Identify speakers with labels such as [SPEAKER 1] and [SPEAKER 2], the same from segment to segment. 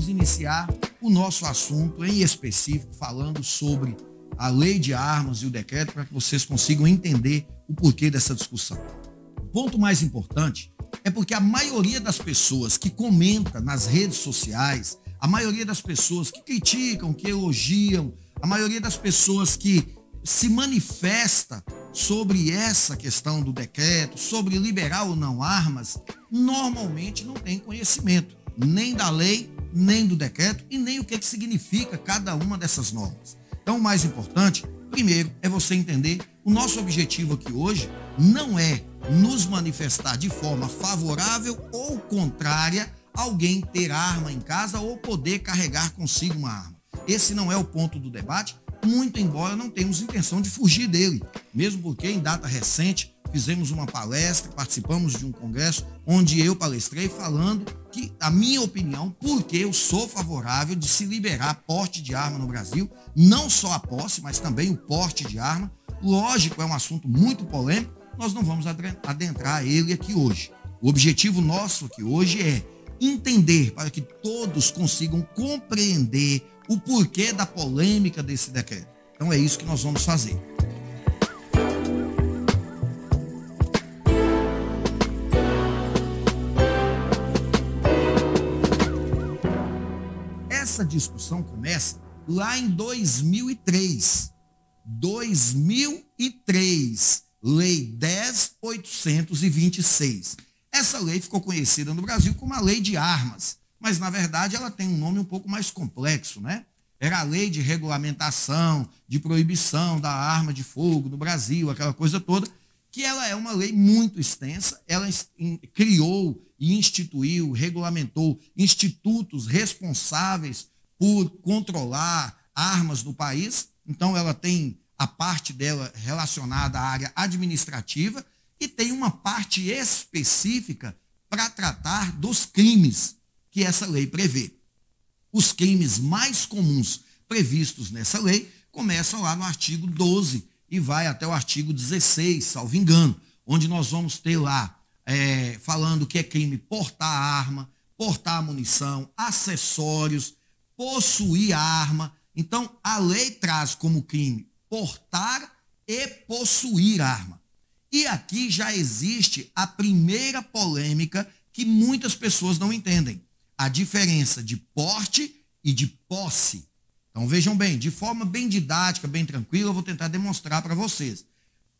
[SPEAKER 1] vamos iniciar o nosso assunto em específico, falando sobre a lei de armas e o decreto, para que vocês consigam entender o porquê dessa discussão. O ponto mais importante é porque a maioria das pessoas que comenta nas redes sociais, a maioria das pessoas que criticam, que elogiam, a maioria das pessoas que se manifesta sobre essa questão do decreto, sobre liberar ou não armas, normalmente não tem conhecimento nem da lei, nem do decreto e nem o que, que significa cada uma dessas normas. Então, o mais importante, primeiro, é você entender o nosso objetivo aqui hoje não é nos manifestar de forma favorável ou contrária a alguém ter arma em casa ou poder carregar consigo uma arma. Esse não é o ponto do debate, muito embora não tenhamos intenção de fugir dele, mesmo porque em data recente fizemos uma palestra, participamos de um congresso onde eu palestrei falando que a minha opinião, porque eu sou favorável de se liberar porte de arma no Brasil, não só a posse, mas também o porte de arma. Lógico, é um assunto muito polêmico, nós não vamos adentrar ele aqui hoje. O objetivo nosso aqui hoje é entender para que todos consigam compreender o porquê da polêmica desse decreto. Então é isso que nós vamos fazer. Essa discussão começa lá em 2003. 2003, Lei 10826. Essa lei ficou conhecida no Brasil como a Lei de Armas mas na verdade ela tem um nome um pouco mais complexo, né? Era a lei de regulamentação, de proibição da arma de fogo no Brasil, aquela coisa toda, que ela é uma lei muito extensa, ela criou e instituiu, regulamentou institutos responsáveis por controlar armas no país, então ela tem a parte dela relacionada à área administrativa e tem uma parte específica para tratar dos crimes que essa lei prevê. Os crimes mais comuns previstos nessa lei começam lá no artigo 12 e vai até o artigo 16, salvo engano, onde nós vamos ter lá é, falando que é crime portar arma, portar munição, acessórios, possuir arma. Então, a lei traz como crime portar e possuir arma. E aqui já existe a primeira polêmica que muitas pessoas não entendem a diferença de porte e de posse. Então vejam bem, de forma bem didática, bem tranquila, eu vou tentar demonstrar para vocês.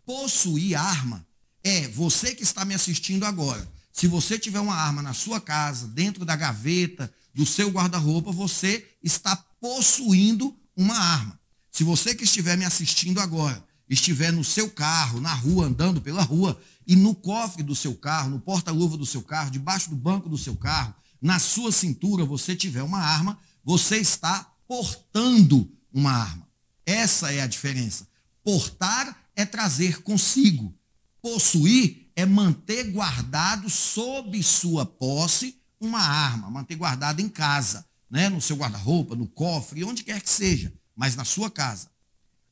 [SPEAKER 1] Possuir arma é você que está me assistindo agora. Se você tiver uma arma na sua casa, dentro da gaveta, do seu guarda-roupa, você está possuindo uma arma. Se você que estiver me assistindo agora, estiver no seu carro, na rua, andando pela rua, e no cofre do seu carro, no porta-luva do seu carro, debaixo do banco do seu carro, na sua cintura você tiver uma arma, você está portando uma arma. Essa é a diferença. Portar é trazer consigo. Possuir é manter guardado sob sua posse uma arma, manter guardado em casa, né? no seu guarda-roupa, no cofre, onde quer que seja, mas na sua casa.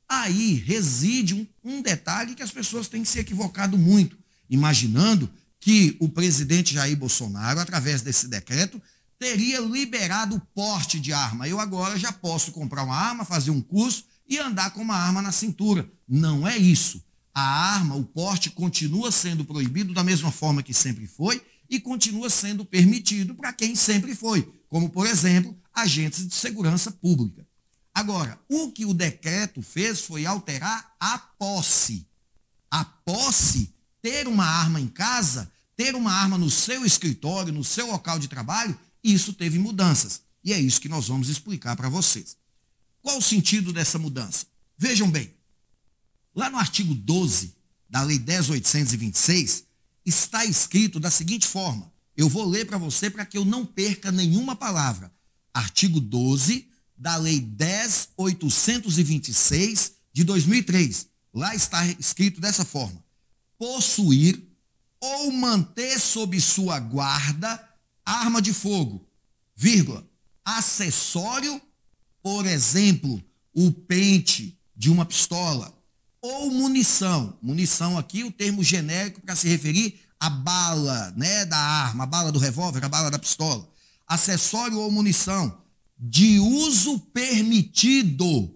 [SPEAKER 1] Aí reside um, um detalhe que as pessoas têm se equivocado muito, imaginando que o presidente Jair Bolsonaro, através desse decreto, teria liberado o porte de arma. Eu agora já posso comprar uma arma, fazer um curso e andar com uma arma na cintura. Não é isso. A arma, o porte, continua sendo proibido da mesma forma que sempre foi e continua sendo permitido para quem sempre foi, como, por exemplo, agentes de segurança pública. Agora, o que o decreto fez foi alterar a posse. A posse ter uma arma em casa, ter uma arma no seu escritório, no seu local de trabalho, isso teve mudanças. E é isso que nós vamos explicar para vocês. Qual o sentido dessa mudança? Vejam bem, lá no artigo 12 da Lei 10.826, está escrito da seguinte forma: eu vou ler para você para que eu não perca nenhuma palavra. Artigo 12 da Lei 10.826 de 2003. Lá está escrito dessa forma: possuir ou manter sob sua guarda arma de fogo, vírgula, acessório, por exemplo, o pente de uma pistola, ou munição. Munição aqui, o termo genérico para se referir à bala, né, da arma, a bala do revólver, a bala da pistola. acessório ou munição de uso permitido.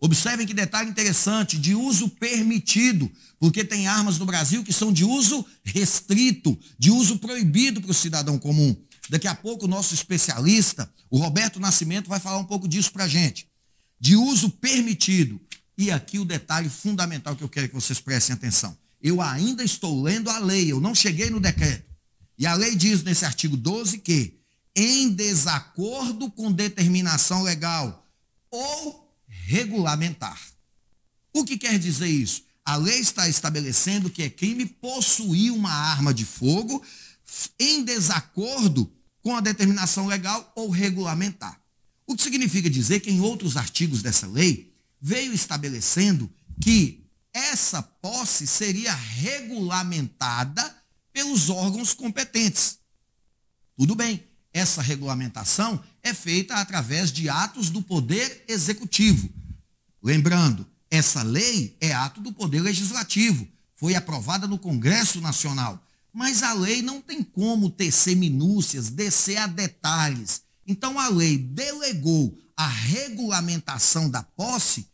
[SPEAKER 1] Observem que detalhe interessante, de uso permitido, porque tem armas no Brasil que são de uso restrito, de uso proibido para o cidadão comum. Daqui a pouco o nosso especialista, o Roberto Nascimento, vai falar um pouco disso para a gente. De uso permitido. E aqui o detalhe fundamental que eu quero que vocês prestem atenção. Eu ainda estou lendo a lei, eu não cheguei no decreto. E a lei diz nesse artigo 12 que, em desacordo com determinação legal ou regulamentar. O que quer dizer isso? A lei está estabelecendo que é crime possuir uma arma de fogo em desacordo com a determinação legal ou regulamentar. O que significa dizer que em outros artigos dessa lei veio estabelecendo que essa posse seria regulamentada pelos órgãos competentes. Tudo bem, essa regulamentação é feita através de atos do Poder Executivo. Lembrando, essa lei é ato do Poder Legislativo, foi aprovada no Congresso Nacional. Mas a lei não tem como tecer minúcias, descer a detalhes. Então a lei delegou a regulamentação da posse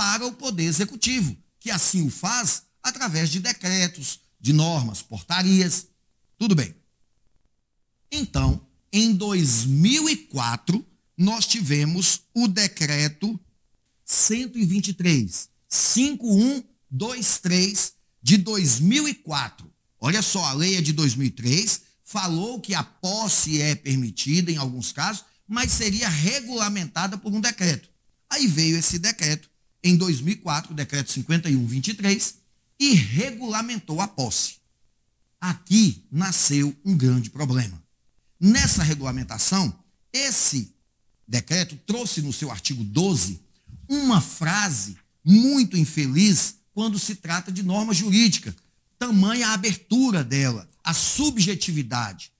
[SPEAKER 1] para o Poder Executivo, que assim o faz através de decretos, de normas, portarias. Tudo bem. Então, em 2004, nós tivemos o decreto 123, 5123 de 2004. Olha só, a lei é de 2003, falou que a posse é permitida em alguns casos, mas seria regulamentada por um decreto. Aí veio esse decreto em 2004, o decreto 5123, e regulamentou a posse. Aqui nasceu um grande problema. Nessa regulamentação, esse decreto trouxe no seu artigo 12 uma frase muito infeliz quando se trata de norma jurídica. Tamanha a abertura dela, a subjetividade.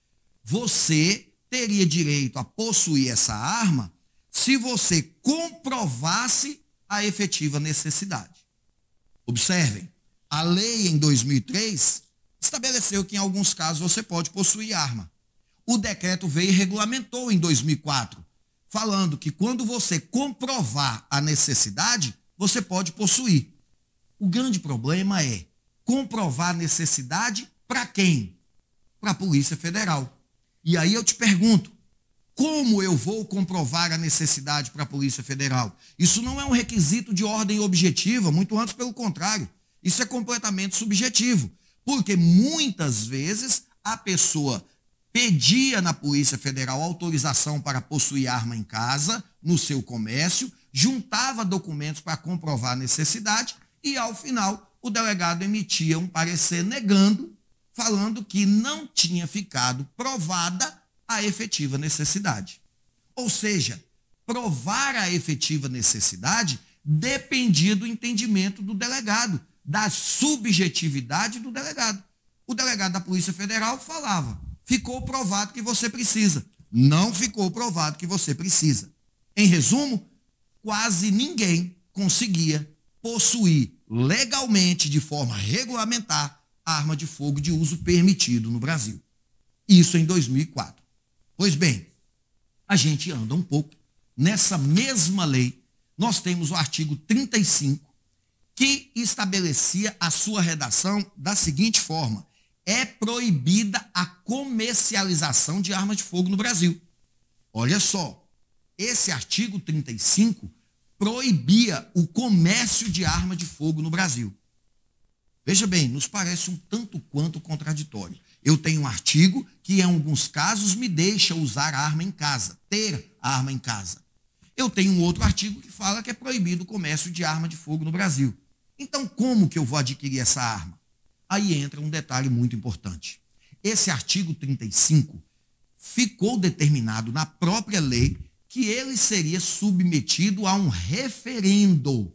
[SPEAKER 1] Você teria direito a possuir essa arma se você comprovasse a efetiva necessidade. Observem, a lei em 2003 estabeleceu que em alguns casos você pode possuir arma o decreto veio e regulamentou em 2004, falando que quando você comprovar a necessidade, você pode possuir. O grande problema é comprovar necessidade para quem? Para a Polícia Federal. E aí eu te pergunto, como eu vou comprovar a necessidade para a Polícia Federal? Isso não é um requisito de ordem objetiva, muito antes pelo contrário. Isso é completamente subjetivo. Porque muitas vezes a pessoa pedia na Polícia Federal autorização para possuir arma em casa, no seu comércio, juntava documentos para comprovar a necessidade e, ao final, o delegado emitia um parecer negando, falando que não tinha ficado provada a efetiva necessidade. Ou seja, provar a efetiva necessidade dependia do entendimento do delegado, da subjetividade do delegado. O delegado da Polícia Federal falava: ficou provado que você precisa. Não ficou provado que você precisa. Em resumo, quase ninguém conseguia possuir legalmente, de forma regulamentar, arma de fogo de uso permitido no Brasil. Isso em 2004. Pois bem, a gente anda um pouco. Nessa mesma lei, nós temos o artigo 35, que estabelecia a sua redação da seguinte forma: é proibida a comercialização de armas de fogo no Brasil. Olha só, esse artigo 35 proibia o comércio de arma de fogo no Brasil. Veja bem, nos parece um tanto quanto contraditório. Eu tenho um artigo que, em alguns casos, me deixa usar arma em casa, ter arma em casa. Eu tenho um outro artigo que fala que é proibido o comércio de arma de fogo no Brasil. Então, como que eu vou adquirir essa arma? Aí entra um detalhe muito importante. Esse artigo 35 ficou determinado na própria lei que ele seria submetido a um referendo.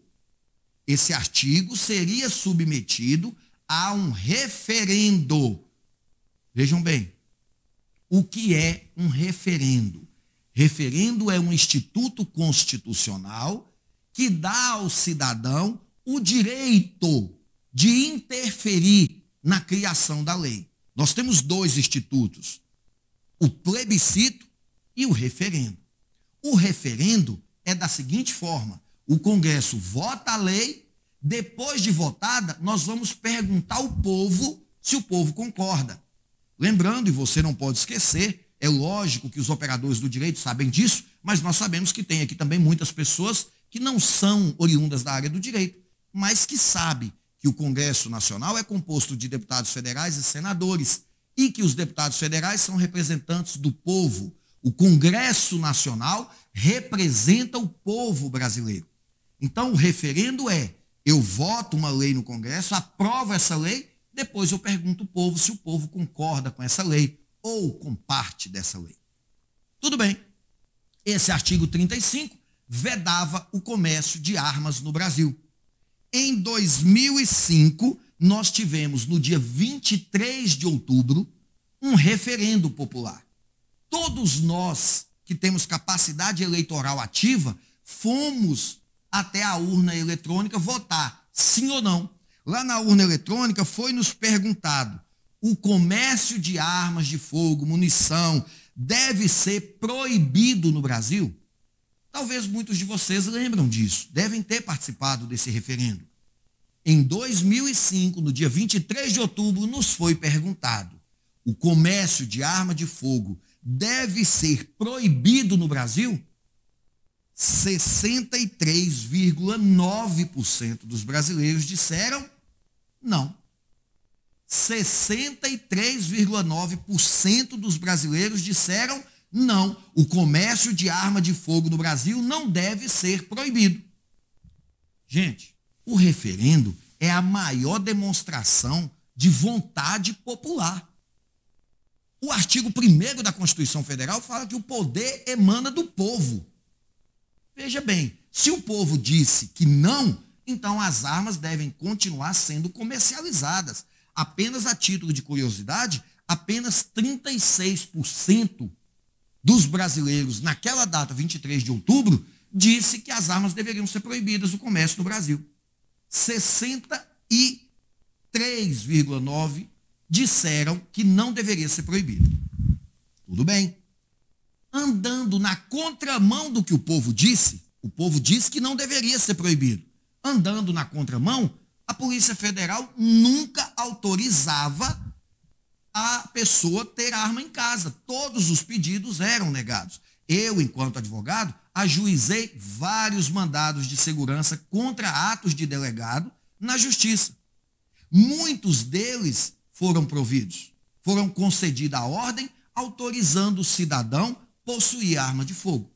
[SPEAKER 1] Esse artigo seria submetido a um referendo. Vejam bem, o que é um referendo? Referendo é um instituto constitucional que dá ao cidadão o direito de interferir na criação da lei. Nós temos dois institutos: o plebiscito e o referendo. O referendo é da seguinte forma: o Congresso vota a lei, depois de votada, nós vamos perguntar ao povo se o povo concorda. Lembrando, e você não pode esquecer, é lógico que os operadores do direito sabem disso, mas nós sabemos que tem aqui também muitas pessoas que não são oriundas da área do direito, mas que sabem que o Congresso Nacional é composto de deputados federais e senadores e que os deputados federais são representantes do povo. O Congresso Nacional representa o povo brasileiro. Então, o referendo é: eu voto uma lei no Congresso, aprovo essa lei, depois eu pergunto ao povo se o povo concorda com essa lei ou com parte dessa lei. Tudo bem. Esse artigo 35 vedava o comércio de armas no Brasil. Em 2005, nós tivemos, no dia 23 de outubro, um referendo popular. Todos nós que temos capacidade eleitoral ativa fomos até a urna eletrônica votar, sim ou não. Lá na urna eletrônica foi nos perguntado: o comércio de armas de fogo, munição, deve ser proibido no Brasil? Talvez muitos de vocês lembram disso, devem ter participado desse referendo. Em 2005, no dia 23 de outubro, nos foi perguntado: o comércio de arma de fogo deve ser proibido no Brasil? 63,9% dos brasileiros disseram não. 63,9% dos brasileiros disseram não, o comércio de arma de fogo no Brasil não deve ser proibido. Gente, o referendo é a maior demonstração de vontade popular. O artigo 1 da Constituição Federal fala que o poder emana do povo. Veja bem, se o povo disse que não, então as armas devem continuar sendo comercializadas. Apenas a título de curiosidade, apenas 36% dos brasileiros, naquela data, 23 de outubro, disse que as armas deveriam ser proibidas do comércio no Brasil. 63,9% disseram que não deveria ser proibido. Tudo bem. Andando na contramão do que o povo disse, o povo disse que não deveria ser proibido. Andando na contramão, a Polícia Federal nunca autorizava a pessoa ter arma em casa. Todos os pedidos eram negados. Eu, enquanto advogado, ajuizei vários mandados de segurança contra atos de delegado na justiça. Muitos deles foram providos. Foram concedida a ordem autorizando o cidadão possuir arma de fogo.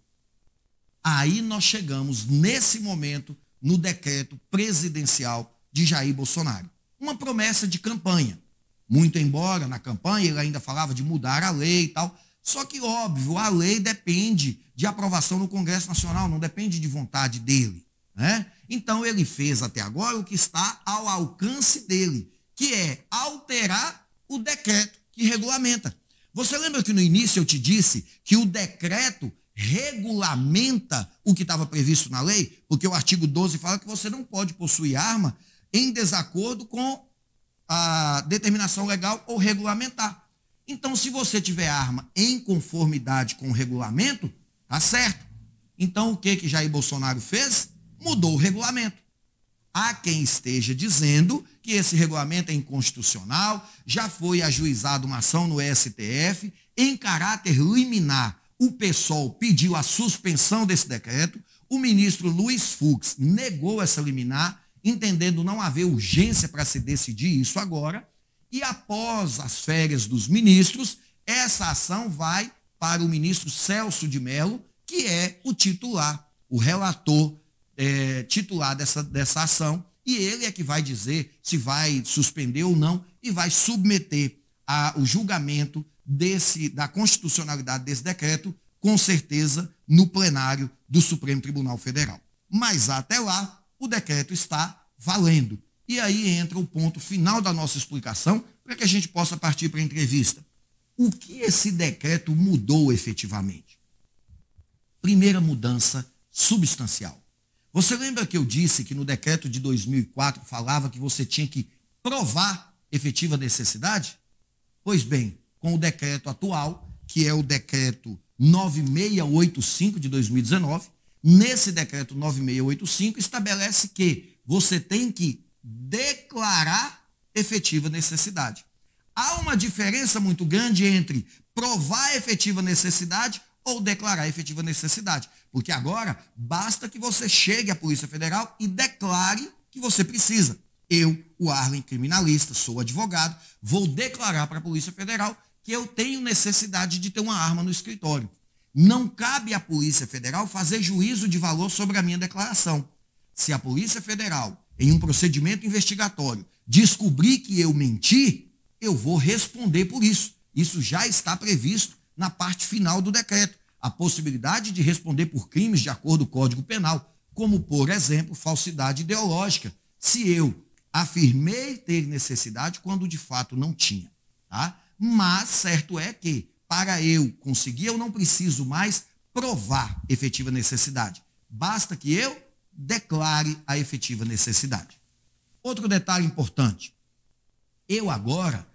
[SPEAKER 1] Aí nós chegamos nesse momento no decreto presidencial de Jair Bolsonaro. Uma promessa de campanha. Muito embora na campanha ele ainda falava de mudar a lei e tal. Só que, óbvio, a lei depende de aprovação no Congresso Nacional, não depende de vontade dele. Né? Então, ele fez até agora o que está ao alcance dele, que é alterar o decreto que regulamenta. Você lembra que no início eu te disse que o decreto regulamenta o que estava previsto na lei? Porque o artigo 12 fala que você não pode possuir arma em desacordo com a determinação legal ou regulamentar. Então, se você tiver arma em conformidade com o regulamento, tá certo. Então, o que que Jair Bolsonaro fez? Mudou o regulamento. Há quem esteja dizendo que esse regulamento é inconstitucional, já foi ajuizada uma ação no STF, em caráter liminar. O PSOL pediu a suspensão desse decreto, o ministro Luiz Fux negou essa liminar entendendo não haver urgência para se decidir isso agora, e após as férias dos ministros, essa ação vai para o ministro Celso de Mello, que é o titular, o relator é, titular dessa, dessa ação, e ele é que vai dizer se vai suspender ou não e vai submeter a, o julgamento desse, da constitucionalidade desse decreto, com certeza, no plenário do Supremo Tribunal Federal. Mas até lá, o decreto está valendo. E aí entra o ponto final da nossa explicação, para que a gente possa partir para a entrevista. O que esse decreto mudou efetivamente? Primeira mudança substancial. Você lembra que eu disse que no decreto de 2004 falava que você tinha que provar efetiva necessidade? Pois bem, com o decreto atual, que é o decreto 9685 de 2019. Nesse decreto 9685 estabelece que você tem que declarar efetiva necessidade. Há uma diferença muito grande entre provar efetiva necessidade ou declarar efetiva necessidade. Porque agora basta que você chegue à Polícia Federal e declare que você precisa. Eu, o Arlen criminalista, sou advogado, vou declarar para a Polícia Federal que eu tenho necessidade de ter uma arma no escritório. Não cabe à Polícia Federal fazer juízo de valor sobre a minha declaração. Se a Polícia Federal, em um procedimento investigatório, descobrir que eu menti, eu vou responder por isso. Isso já está previsto na parte final do decreto. A possibilidade de responder por crimes de acordo com o Código Penal, como, por exemplo, falsidade ideológica, se eu afirmei ter necessidade quando de fato não tinha. Tá? Mas certo é que, para eu conseguir, eu não preciso mais provar efetiva necessidade. Basta que eu declare a efetiva necessidade. Outro detalhe importante. Eu agora,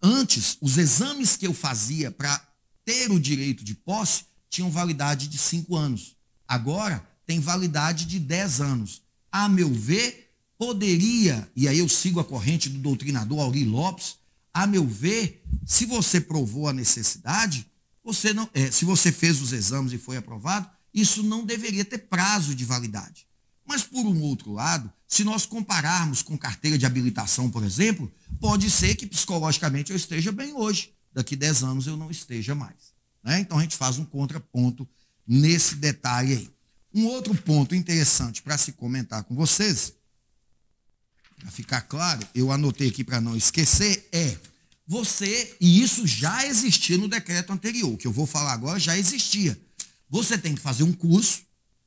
[SPEAKER 1] antes, os exames que eu fazia para ter o direito de posse tinham validade de cinco anos. Agora tem validade de dez anos. A meu ver, poderia, e aí eu sigo a corrente do doutrinador Auri Lopes, a meu ver, se você provou a necessidade, você não, é, se você fez os exames e foi aprovado, isso não deveria ter prazo de validade. Mas, por um outro lado, se nós compararmos com carteira de habilitação, por exemplo, pode ser que psicologicamente eu esteja bem hoje. Daqui 10 anos eu não esteja mais. Né? Então a gente faz um contraponto nesse detalhe aí. Um outro ponto interessante para se comentar com vocês para ficar claro, eu anotei aqui para não esquecer, é você, e isso já existia no decreto anterior, que eu vou falar agora já existia. Você tem que fazer um curso,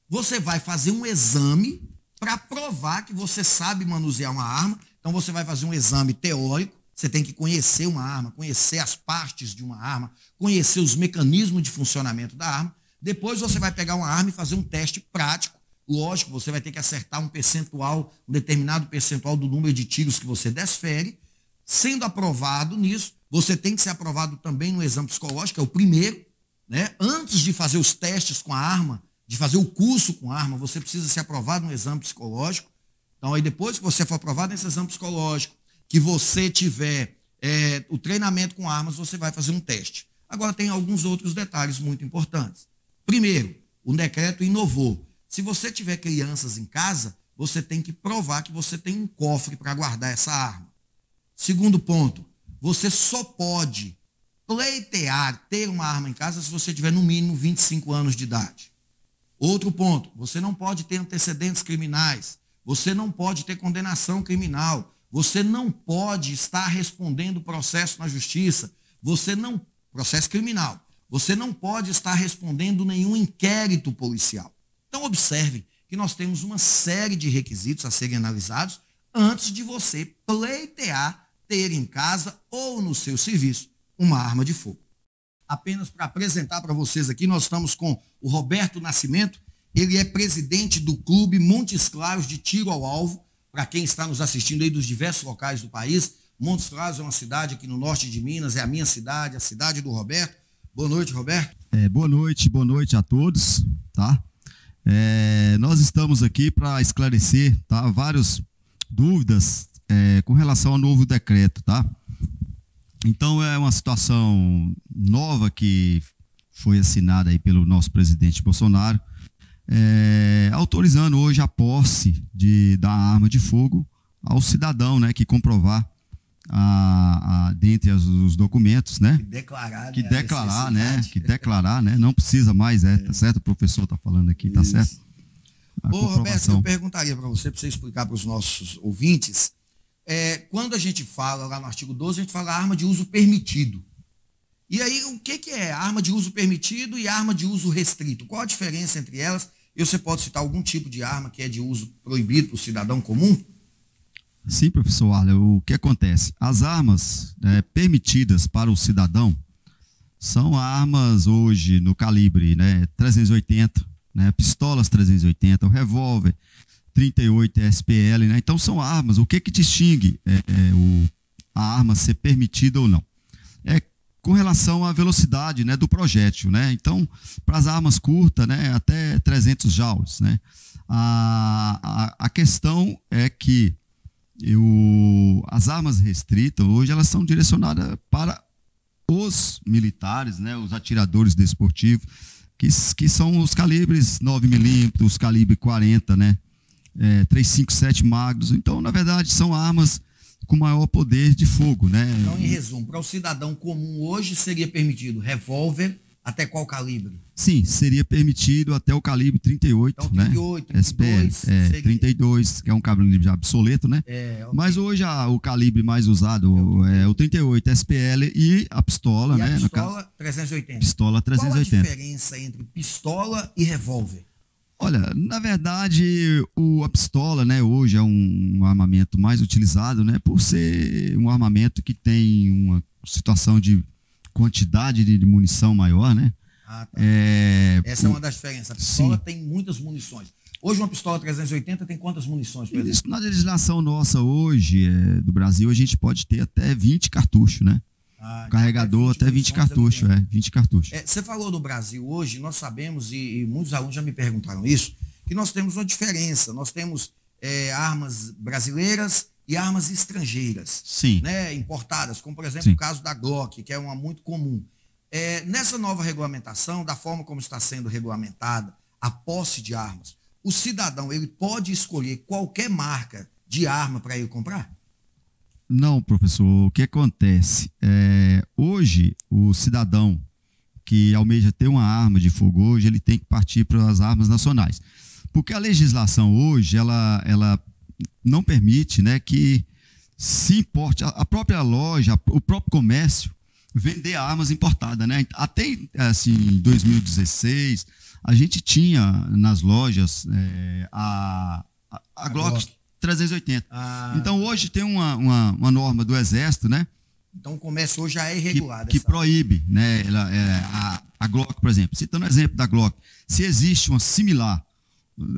[SPEAKER 1] você vai fazer um exame para provar que você sabe manusear uma arma. Então você vai fazer um exame teórico, você tem que conhecer uma arma, conhecer as partes de uma arma, conhecer os mecanismos de funcionamento da arma. Depois você vai pegar uma arma e fazer um teste prático Lógico, você vai ter que acertar um percentual, um determinado percentual do número de tiros que você desfere. Sendo aprovado nisso, você tem que ser aprovado também no exame psicológico, é o primeiro. Né? Antes de fazer os testes com a arma, de fazer o curso com a arma, você precisa ser aprovado no exame psicológico. Então, aí depois que você for aprovado nesse exame psicológico, que você tiver é, o treinamento com armas, você vai fazer um teste. Agora, tem alguns outros detalhes muito importantes. Primeiro, o decreto inovou se você tiver crianças em casa, você tem que provar que você tem um cofre para guardar essa arma. Segundo ponto, você só pode pleitear ter uma arma em casa se você tiver no mínimo 25 anos de idade. Outro ponto, você não pode ter antecedentes criminais, você não pode ter condenação criminal, você não pode estar respondendo processo na justiça, você não processo criminal, você não pode estar respondendo nenhum inquérito policial. Então, observe que nós temos uma série de requisitos a serem analisados antes de você pleitear ter em casa ou no seu serviço uma arma de fogo. Apenas para apresentar para vocês aqui, nós estamos com o Roberto Nascimento. Ele é presidente do Clube Montes Claros de Tiro ao Alvo. Para quem está nos assistindo aí dos diversos locais do país, Montes Claros é uma cidade aqui no norte de Minas, é a minha cidade, a cidade do Roberto. Boa noite, Roberto.
[SPEAKER 2] É, boa noite, boa noite a todos, tá? É, nós estamos aqui para esclarecer tá, várias dúvidas é, com relação ao novo decreto. Tá? Então, é uma situação nova que foi assinada aí pelo nosso presidente Bolsonaro, é, autorizando hoje a posse de, da arma de fogo ao cidadão né, que comprovar a, a, dentre as, os documentos, né? Que
[SPEAKER 1] declarar,
[SPEAKER 2] que né? declarar, né? Que declarar, né? Não precisa mais, é, tá certo? O professor está falando aqui, tá Isso. certo?
[SPEAKER 1] A Ô, Roberto, eu perguntaria para você, para você explicar para os nossos ouvintes, é, quando a gente fala lá no artigo 12, a gente fala arma de uso permitido. E aí, o que, que é arma de uso permitido e arma de uso restrito? Qual a diferença entre elas? E você pode citar algum tipo de arma que é de uso proibido para o cidadão comum?
[SPEAKER 2] Sim, professor Arlen, o que acontece? As armas é, permitidas para o cidadão são armas hoje no calibre né, 380, né, pistolas 380, o revólver 38 SPL, né? Então são armas. O que que distingue é, é, o, a arma ser permitida ou não? É com relação à velocidade né, do projétil. Né? Então, para as armas curtas, né, até 300 joules. Né? A, a, a questão é que as armas restritas, hoje, elas são direcionadas para os militares, né, os atiradores desportivos, que, que são os calibres 9mm, os calibre 40, né, é, 357 magros. Então, na verdade, são armas com maior poder de fogo, né?
[SPEAKER 1] Então, em resumo, para o cidadão comum hoje seria permitido revólver até qual calibre?
[SPEAKER 2] Sim, seria permitido até o calibre 38, então, 38 né? 32, SPL, é, seria... 32, que é um calibre já obsoleto, né? É, okay. Mas hoje a, o calibre mais usado é, é o 38 SPL e a pistola,
[SPEAKER 1] e
[SPEAKER 2] né?
[SPEAKER 1] A pistola caso, 380.
[SPEAKER 2] Pistola 380.
[SPEAKER 1] Qual a diferença entre pistola e revólver?
[SPEAKER 2] Olha, na verdade, o, a pistola, né, hoje é um, um, armamento mais utilizado, né, por ser um armamento que tem uma situação de quantidade de, munição maior, né?
[SPEAKER 1] Ah, tá. é, Essa é uma das diferenças. A pistola sim. tem muitas munições. Hoje uma pistola 380 tem quantas munições?
[SPEAKER 2] Isso, na legislação nossa hoje, é, do Brasil, a gente pode ter até 20 cartuchos, né? Ah, carregador até 20, até 20 cartuchos, é, 20 cartuchos.
[SPEAKER 1] É, você falou do Brasil hoje, nós sabemos, e, e, muitos alunos já me perguntaram isso, que nós temos uma diferença. Nós temos é, armas brasileiras e armas estrangeiras.
[SPEAKER 2] Sim.
[SPEAKER 1] Né, importadas, como por exemplo Sim. o caso da Glock, que é uma muito comum. É, nessa nova regulamentação, da forma como está sendo regulamentada a posse de armas, o cidadão ele pode escolher qualquer marca de arma para ele comprar?
[SPEAKER 2] Não, professor. O que acontece? É, hoje, o cidadão que almeja ter uma arma de fogo hoje, ele tem que partir para as armas nacionais. Porque a legislação hoje, ela, ela não permite né, que se importe, a própria loja, o próprio comércio, vender armas importadas. Né? Até assim, em 2016, a gente tinha nas lojas é, a, a, a, Glock, Glock 380. Ah. Então hoje tem uma, uma, uma, norma do Exército, né?
[SPEAKER 1] Então o comércio hoje já é irregular.
[SPEAKER 2] Que, que proíbe, né? Ela, é, a, a Glock, por exemplo. Citando o exemplo da Glock, se existe uma similar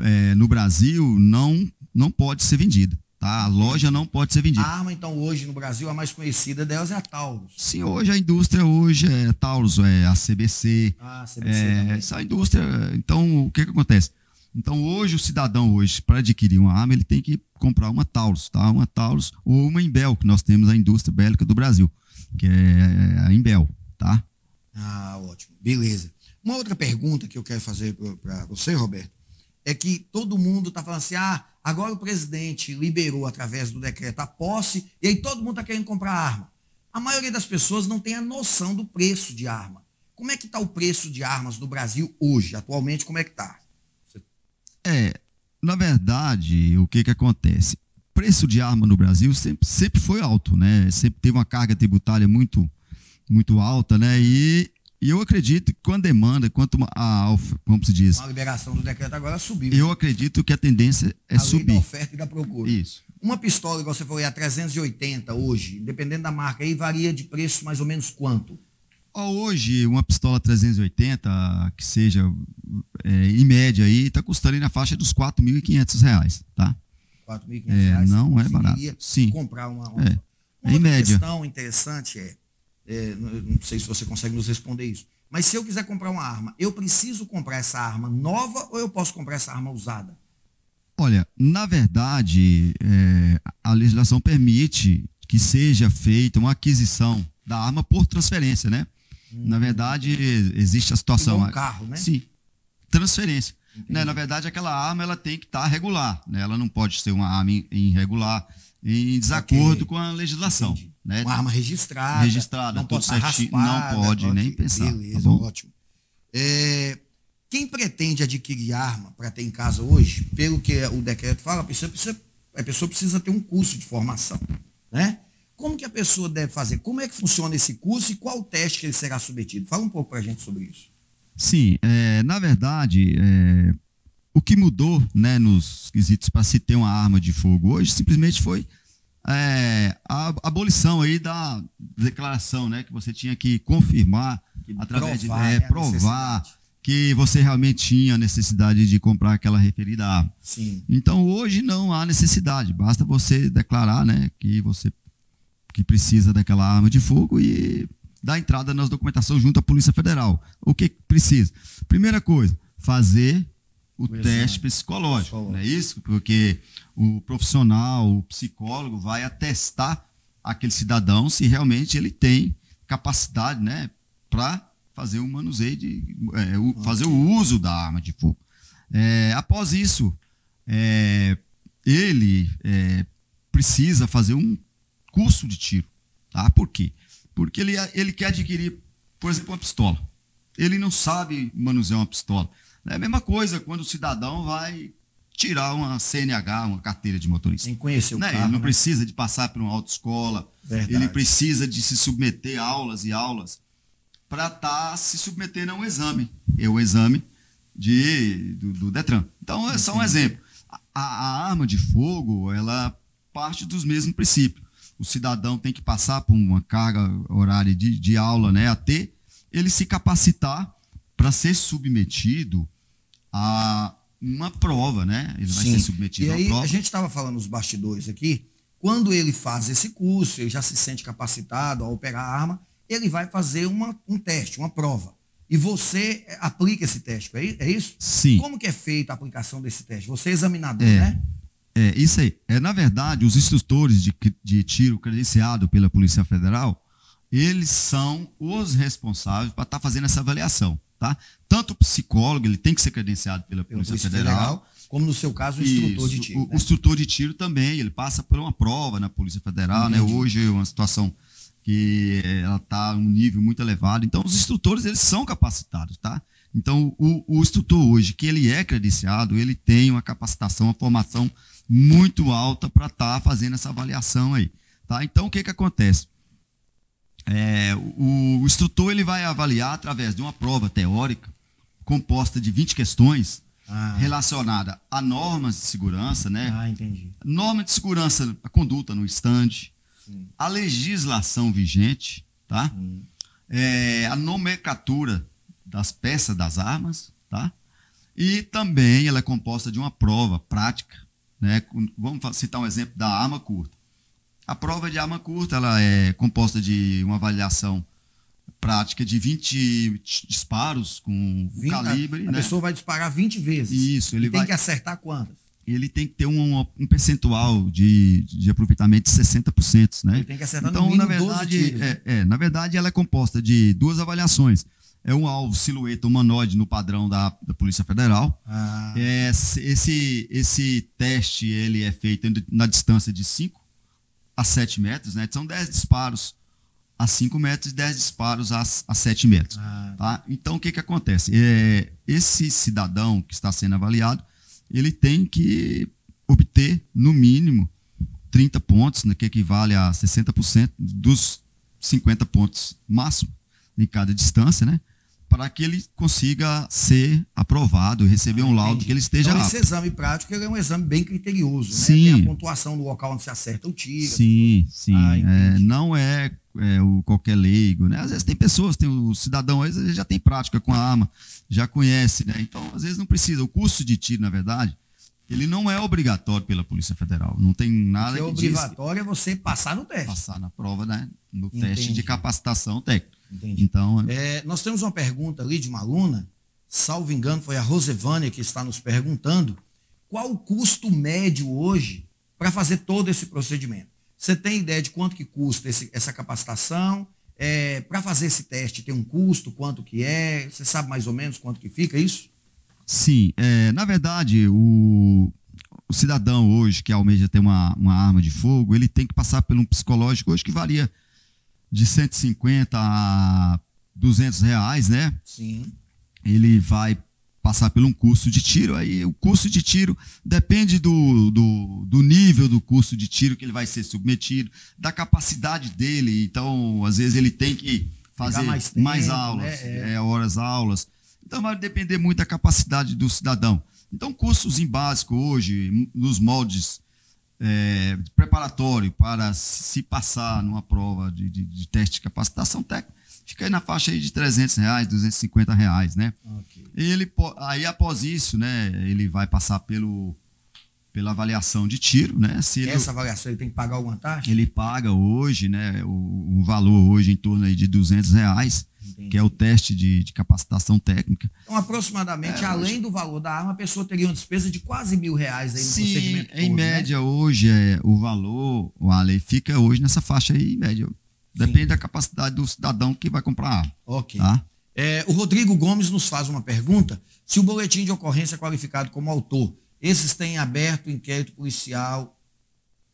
[SPEAKER 2] é, no Brasil, não, não pode ser vendida. Tá? A loja não pode ser vendida.
[SPEAKER 1] A arma, então, hoje no Brasil, a mais conhecida delas é a Taurus.
[SPEAKER 2] Sim, hoje a indústria hoje é Taurus, é a CBC.
[SPEAKER 1] Ah, a CBC é,
[SPEAKER 2] Essa indústria. Então, o que, que acontece? Então, hoje, o cidadão, hoje, para adquirir uma arma, ele tem que comprar uma Taurus, tá? Uma Taurus ou uma Imbel, que nós temos a indústria bélica do Brasil, que é a Imbel, tá?
[SPEAKER 1] Ah, ótimo. Beleza. Uma outra pergunta que eu quero fazer para você, Roberto, é que todo mundo está falando assim, ah, agora o presidente liberou através do decreto a posse, e aí todo mundo está querendo comprar arma. A maioria das pessoas não tem a noção do preço de arma. Como é que está o preço de armas no Brasil hoje, atualmente, como é que está?
[SPEAKER 2] É, na verdade, o que que acontece? Preço de arma no Brasil sempre, sempre foi alto, né? Sempre teve uma carga tributária muito, muito alta, né? E, e eu acredito que com a demanda, quanto a, como se diz?
[SPEAKER 1] A liberação do decreto agora subiu.
[SPEAKER 2] Eu acredito que a tendência é a subir. da
[SPEAKER 1] oferta e da procura.
[SPEAKER 2] Isso.
[SPEAKER 1] Uma pistola, igual você falou, é a 380 hoje, dependendo da marca, aí varia de preço mais ou menos quanto?
[SPEAKER 2] Hoje, uma pistola 380, que seja é, em média aí, está custando aí na faixa dos R$ 4.500, tá?
[SPEAKER 1] R$ 4.500 é,
[SPEAKER 2] não é barato. Sim.
[SPEAKER 1] comprar uma, uma,
[SPEAKER 2] é,
[SPEAKER 1] uma
[SPEAKER 2] em média.
[SPEAKER 1] questão interessante é, é, não sei se você consegue nos responder isso, mas se eu quiser comprar uma arma, eu preciso comprar essa arma nova ou eu posso comprar essa arma usada?
[SPEAKER 2] Olha, na verdade, é, a legislação permite que seja feita uma aquisição da arma por transferência, né? Na verdade, existe a situação.
[SPEAKER 1] Um carro, né?
[SPEAKER 2] Sim. Transferência. Né? Na verdade, aquela arma ela tem que estar tá regular. Né? Ela não pode ser uma arma irregular, em desacordo okay. com a legislação. Né?
[SPEAKER 1] Uma arma registrada.
[SPEAKER 2] Registrada, não pode certinho. Raspada, não pode, pode nem pensar. Tá
[SPEAKER 1] beleza, tá ótimo. É, quem pretende adquirir arma para ter em casa hoje, pelo que o decreto fala, a pessoa precisa, a pessoa precisa ter um curso de formação. Né? Como que a pessoa deve fazer? Como é que funciona esse curso e qual o teste que ele será submetido? Fala um pouco para a gente sobre isso.
[SPEAKER 2] Sim, é, na verdade, é, o que mudou né, nos quesitos para se ter uma arma de fogo hoje simplesmente foi é, a abolição aí da declaração, né, que você tinha que confirmar que através provar, de é, provar que você realmente tinha necessidade de comprar aquela referida arma.
[SPEAKER 1] Sim.
[SPEAKER 2] Então hoje não há necessidade, basta você declarar, né, que você que precisa daquela arma de fogo e dar entrada nas documentações junto à Polícia Federal. O que precisa? Primeira coisa, fazer o, o teste psicológico, psicológico, não é isso? Porque o profissional, o psicólogo vai atestar aquele cidadão se realmente ele tem capacidade, né, para fazer o manuseio de é, o, fazer o uso da arma de fogo. É, após isso, é, ele é, precisa fazer um curso de tiro, tá? Por quê? Porque ele, ele quer adquirir, por exemplo, uma pistola. Ele não sabe manusear uma pistola. É a mesma coisa quando o cidadão vai tirar uma CNH, uma carteira de motorista.
[SPEAKER 1] Sem conhecer o
[SPEAKER 2] né?
[SPEAKER 1] carro,
[SPEAKER 2] Ele não
[SPEAKER 1] né?
[SPEAKER 2] precisa de passar por uma autoescola.
[SPEAKER 1] Verdade.
[SPEAKER 2] Ele precisa de se submeter a aulas e aulas para estar tá se submetendo a um exame. É o exame de, do, do Detran. Então, é só um exemplo. A, a, arma de fogo, ela parte dos mesmos princípios. O cidadão tem que passar por uma carga horária de, de aula, né, até ele se capacitar para ser submetido a uma prova, né? Ele vai
[SPEAKER 1] Sim.
[SPEAKER 2] ser submetido
[SPEAKER 1] e aí,
[SPEAKER 2] a prova.
[SPEAKER 1] A gente estava falando nos bastidores aqui, quando ele faz esse curso, ele já se sente capacitado a operar a arma, ele vai fazer uma, um teste, uma prova. E você aplica esse teste, é, é isso?
[SPEAKER 2] Sim.
[SPEAKER 1] Como que é feita a aplicação desse teste? Você é examinador,
[SPEAKER 2] É.
[SPEAKER 1] né?
[SPEAKER 2] É, isso aí. É, na verdade, os instrutores de, de tiro credenciado pela Polícia Federal, eles são os responsáveis para estar fazendo essa avaliação, tá? Tanto o psicólogo, ele tem que ser credenciado pela Polícia,
[SPEAKER 1] Polícia
[SPEAKER 2] Federal,
[SPEAKER 1] Federal, como no seu caso, o instrutor de tiro.
[SPEAKER 2] O,
[SPEAKER 1] né?
[SPEAKER 2] o instrutor de tiro também, ele passa por uma prova na Polícia Federal, né?
[SPEAKER 1] Entendi.
[SPEAKER 2] Hoje é uma situação que eh, ela está um nível muito elevado. Então, os instrutores, eles são capacitados, tá? Então, o, o instrutor hoje, que ele é credenciado, ele tem uma capacitação, uma formação muito alta para estar fazendo essa avaliação aí, tá? Então, o que que acontece? É, o, o instrutor, ele vai avaliar através de uma prova teórica composta de 20 questões,
[SPEAKER 1] Ah,
[SPEAKER 2] relacionada a normas de segurança, né?
[SPEAKER 1] ah, entendi.
[SPEAKER 2] Norma de segurança, a conduta no estande, a legislação vigente, tá? É, a nomenclatura das peças das armas, tá? E também ela é composta de uma prova prática, né? Vamos citar um exemplo da arma curta. A prova de arma curta ela é composta de uma avaliação prática de 20 disparos com
[SPEAKER 1] Vinte-
[SPEAKER 2] calibre,
[SPEAKER 1] a, a
[SPEAKER 2] né?
[SPEAKER 1] pessoa vai disparar 20 vezes.
[SPEAKER 2] Isso, ele
[SPEAKER 1] e tem
[SPEAKER 2] vai
[SPEAKER 1] que acertar quantas?
[SPEAKER 2] ele tem que ter um, um percentual de, de aproveitamento de 60%, né?
[SPEAKER 1] Ele tem que acertar
[SPEAKER 2] Então,
[SPEAKER 1] no mínimo
[SPEAKER 2] na
[SPEAKER 1] 12
[SPEAKER 2] verdade,
[SPEAKER 1] tiros. né?
[SPEAKER 2] é, é, na verdade, ela é composta de duas avaliações. É um alvo silhueta humanoide no padrão da, da Polícia Federal.
[SPEAKER 1] Ah,
[SPEAKER 2] É, esse, esse teste ele é feito na distância de 5 a 7 metros, né? São 10 disparos a 5 metros e 10 disparos a, a 7 metros.
[SPEAKER 1] ah,
[SPEAKER 2] Tá? Então, o que, que acontece? É, esse cidadão que está sendo avaliado, ele tem que obter, no mínimo, 30 pontos, né, que equivale a 60% dos 50 pontos máximo em cada distância, né? Para que ele consiga ser aprovado receber um laudo
[SPEAKER 1] entendi.
[SPEAKER 2] que ele esteja
[SPEAKER 1] então,
[SPEAKER 2] apto.
[SPEAKER 1] esse exame prático é um exame bem criterioso, né?
[SPEAKER 2] Sim.
[SPEAKER 1] Tem a pontuação do local onde se acerta o tiro.
[SPEAKER 2] Sim, sim.
[SPEAKER 1] Ah,
[SPEAKER 2] É, não é, é, o qualquer leigo, né? Às vezes tem pessoas, tem o cidadão, às vezes já tem prática com a arma, já conhece, né? Então, às vezes não precisa. O curso de tiro, na verdade, ele não é obrigatório pela Polícia Federal. Não tem nada
[SPEAKER 1] que é
[SPEAKER 2] que que
[SPEAKER 1] obrigatório é você passar no teste.
[SPEAKER 2] passar na prova, né? No
[SPEAKER 1] Entendi.
[SPEAKER 2] teste de capacitação técnica.
[SPEAKER 1] Entendi.
[SPEAKER 2] Então,
[SPEAKER 1] É, nós temos uma pergunta ali de uma aluna, salvo engano, foi a Rosevânia que está nos perguntando qual o custo médio hoje para fazer todo esse procedimento. Você tem ideia de quanto que custa esse- essa capacitação? para fazer esse teste tem um custo, quanto que é? Você sabe mais ou menos quanto que fica isso?
[SPEAKER 2] Sim, é, na verdade, o, o cidadão hoje que almeja ter uma, uma arma de fogo, ele tem que passar por um psicológico hoje que varia de 150 a 200 reais, né?
[SPEAKER 1] Sim.
[SPEAKER 2] Ele vai passar por um curso de tiro, aí o curso de tiro depende do, do, do nível do curso de tiro que ele vai ser submetido, da capacidade dele, então às vezes ele tem que fazer
[SPEAKER 1] mais
[SPEAKER 2] mais,
[SPEAKER 1] tempo,
[SPEAKER 2] aulas,
[SPEAKER 1] né? É.
[SPEAKER 2] é, horas aulas, então vai depender muito da capacidade do cidadão. Então, cursos em básico hoje, nos moldes é, preparatório para se passar numa prova de, de, de teste de capacitação técnica, fica aí na faixa aí de 300 reais, 250 reais, né?
[SPEAKER 1] Ok.
[SPEAKER 2] Ele, aí após isso, né, ele vai passar pelo, pela avaliação de tiro, né?
[SPEAKER 1] Se ele, Essa avaliação ele tem que pagar alguma taxa?
[SPEAKER 2] Ele paga hoje, né? um valor hoje em torno aí de 200 reais, Entendi. que é o teste de, de capacitação técnica.
[SPEAKER 1] Então, aproximadamente, é, além hoje... do valor da arma, a pessoa teria uma despesa de quase mil reais aí no
[SPEAKER 2] Sim,
[SPEAKER 1] procedimento
[SPEAKER 2] em todo, né? média, né? hoje, é, o valor, o Ale, fica hoje nessa faixa aí, em média. Depende Sim. da capacidade do cidadão que vai comprar a arma.
[SPEAKER 1] Ok. Tá? É, o Rodrigo Gomes nos faz uma pergunta: se o boletim de ocorrência é qualificado como autor, esses têm aberto inquérito policial,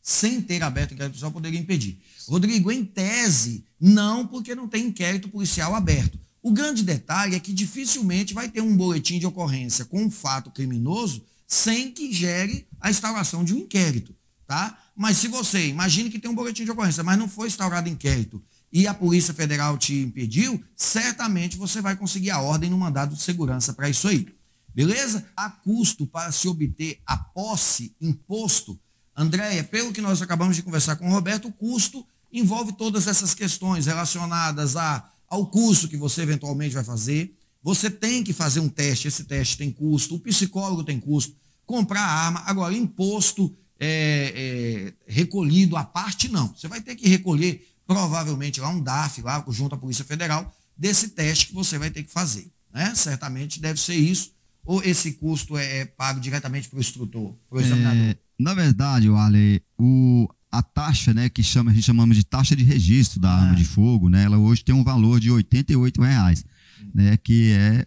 [SPEAKER 1] sem ter aberto inquérito policial, poderia impedir. Rodrigo, em tese, não, porque não tem inquérito policial aberto. O grande detalhe é que dificilmente vai ter um boletim de ocorrência com um fato criminoso sem que gere a instauração de um inquérito, tá? Mas se você, imagine que tem um boletim de ocorrência, mas não foi instaurado inquérito e a Polícia Federal te impediu, certamente você vai conseguir a ordem no mandado de segurança para isso aí. Beleza? Há custo para se obter a posse, imposto. Andréia, pelo que nós acabamos de conversar com o Roberto, o custo envolve todas essas questões relacionadas a, ao curso que você eventualmente vai fazer. Você tem que fazer um teste, esse teste tem custo, o psicólogo tem custo, comprar arma. Agora, imposto é, é, recolhido à parte, não. Você vai ter que recolher provavelmente lá um DAF, lá junto à Polícia Federal, desse teste que você vai ter que fazer. Né? Certamente deve ser isso. Ou esse custo é, é pago diretamente para o instrutor, para o examinador? É,
[SPEAKER 2] na verdade, Ale, o, a taxa, né, que chama, a gente chamamos de taxa de registro da arma é. de fogo, né, ela hoje tem um valor de R$ reais, né, que é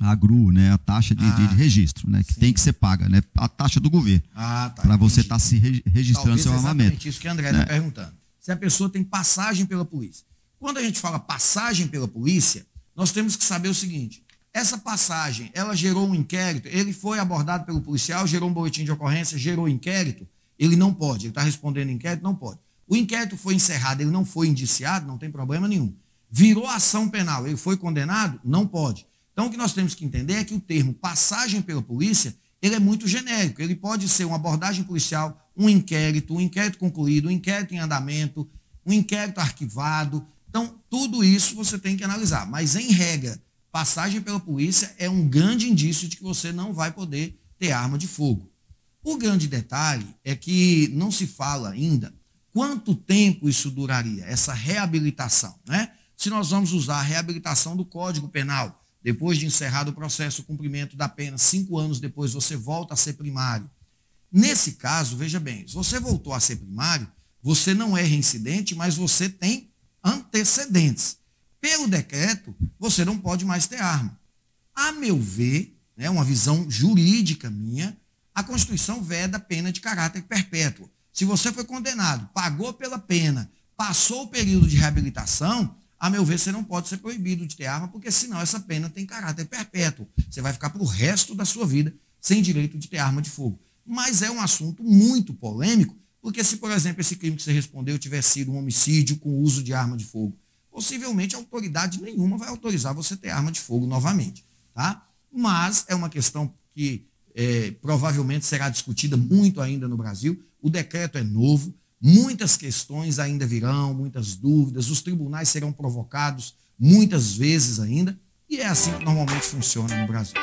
[SPEAKER 2] a GRU, né, a taxa de, ah, de, de registro, né, que sim. tem que ser paga, né, a taxa do governo, ah, tá, para você estar tá se re, registrando
[SPEAKER 1] Talvez
[SPEAKER 2] seu armamento.
[SPEAKER 1] isso que o André está né? perguntando se a pessoa tem passagem pela polícia. Quando a gente fala passagem pela polícia, nós temos que saber o seguinte: essa passagem, ela gerou um inquérito, ele foi abordado pelo policial, gerou um boletim de ocorrência, gerou inquérito, ele não pode, ele está respondendo inquérito, não pode. O inquérito foi encerrado, ele não foi indiciado, não tem problema nenhum. Virou ação penal, ele foi condenado, não pode. Então o que nós temos que entender é que o termo passagem pela polícia, ele é muito genérico, ele pode ser uma abordagem policial, um inquérito, um inquérito concluído, um inquérito em andamento, um inquérito arquivado. Então, tudo isso você tem que analisar. Mas, em regra, passagem pela polícia é um grande indício de que você não vai poder ter arma de fogo. O grande detalhe é que não se fala ainda quanto tempo isso duraria, essa reabilitação. Né? Se nós vamos usar a reabilitação do Código Penal, depois de encerrado o processo, o cumprimento da pena, cinco anos depois você volta a ser primário. Nesse caso, veja bem, se você voltou a ser primário, você não é reincidente, mas você tem antecedentes. Pelo decreto, você não pode mais ter arma. A meu ver, né, uma visão jurídica minha, a Constituição veda pena de caráter perpétuo. Se você foi condenado, pagou pela pena, passou o período de reabilitação, a meu ver, você não pode ser proibido de ter arma, porque senão essa pena tem caráter perpétuo. Você vai ficar para o resto da sua vida sem direito de ter arma de fogo mas é um assunto muito polêmico, porque se, por exemplo, esse crime que você respondeu tivesse sido um homicídio com uso de arma de fogo, possivelmente autoridade nenhuma vai autorizar você ter arma de fogo novamente. Tá? Mas é uma questão que é, provavelmente será discutida muito ainda no Brasil. O decreto é novo, muitas questões ainda virão, muitas dúvidas, os tribunais serão provocados muitas vezes ainda, e é assim que normalmente funciona no Brasil.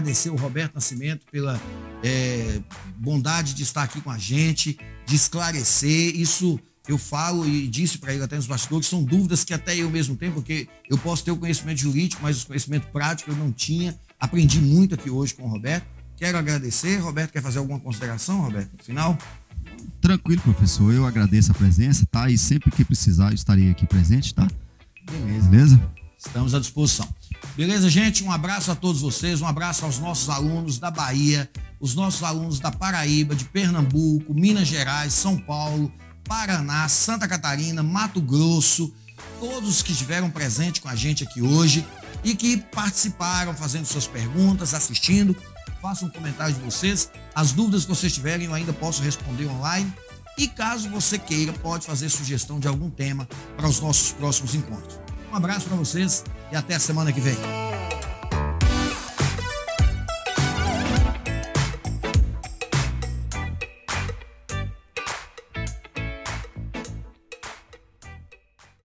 [SPEAKER 1] agradecer o Roberto Nascimento pela é, bondade de estar aqui com a gente, de esclarecer. Isso eu falo e disse para ele até nos bastidores, são dúvidas que até eu mesmo tenho, porque eu posso ter o conhecimento jurídico, mas o conhecimento prático eu não tinha. Aprendi muito aqui hoje com o Roberto. Quero agradecer. Roberto, quer fazer alguma consideração, Roberto, no final?
[SPEAKER 2] Tranquilo, professor. Eu agradeço a presença, tá? E sempre que precisar, eu estarei aqui presente, tá?
[SPEAKER 1] Beleza. Beleza? Estamos à disposição. Beleza, gente? Um abraço a todos vocês, um abraço aos nossos alunos da Bahia, os nossos alunos da Paraíba, de Pernambuco, Minas Gerais, São Paulo, Paraná, Santa Catarina, Mato Grosso, todos que estiveram presentes com a gente aqui hoje e que participaram fazendo suas perguntas, assistindo. Façam um comentário de vocês. As dúvidas que vocês tiverem, eu ainda posso responder online. E caso você queira, pode fazer sugestão de algum tema para os nossos próximos encontros. Um abraço para vocês e até a semana que vem.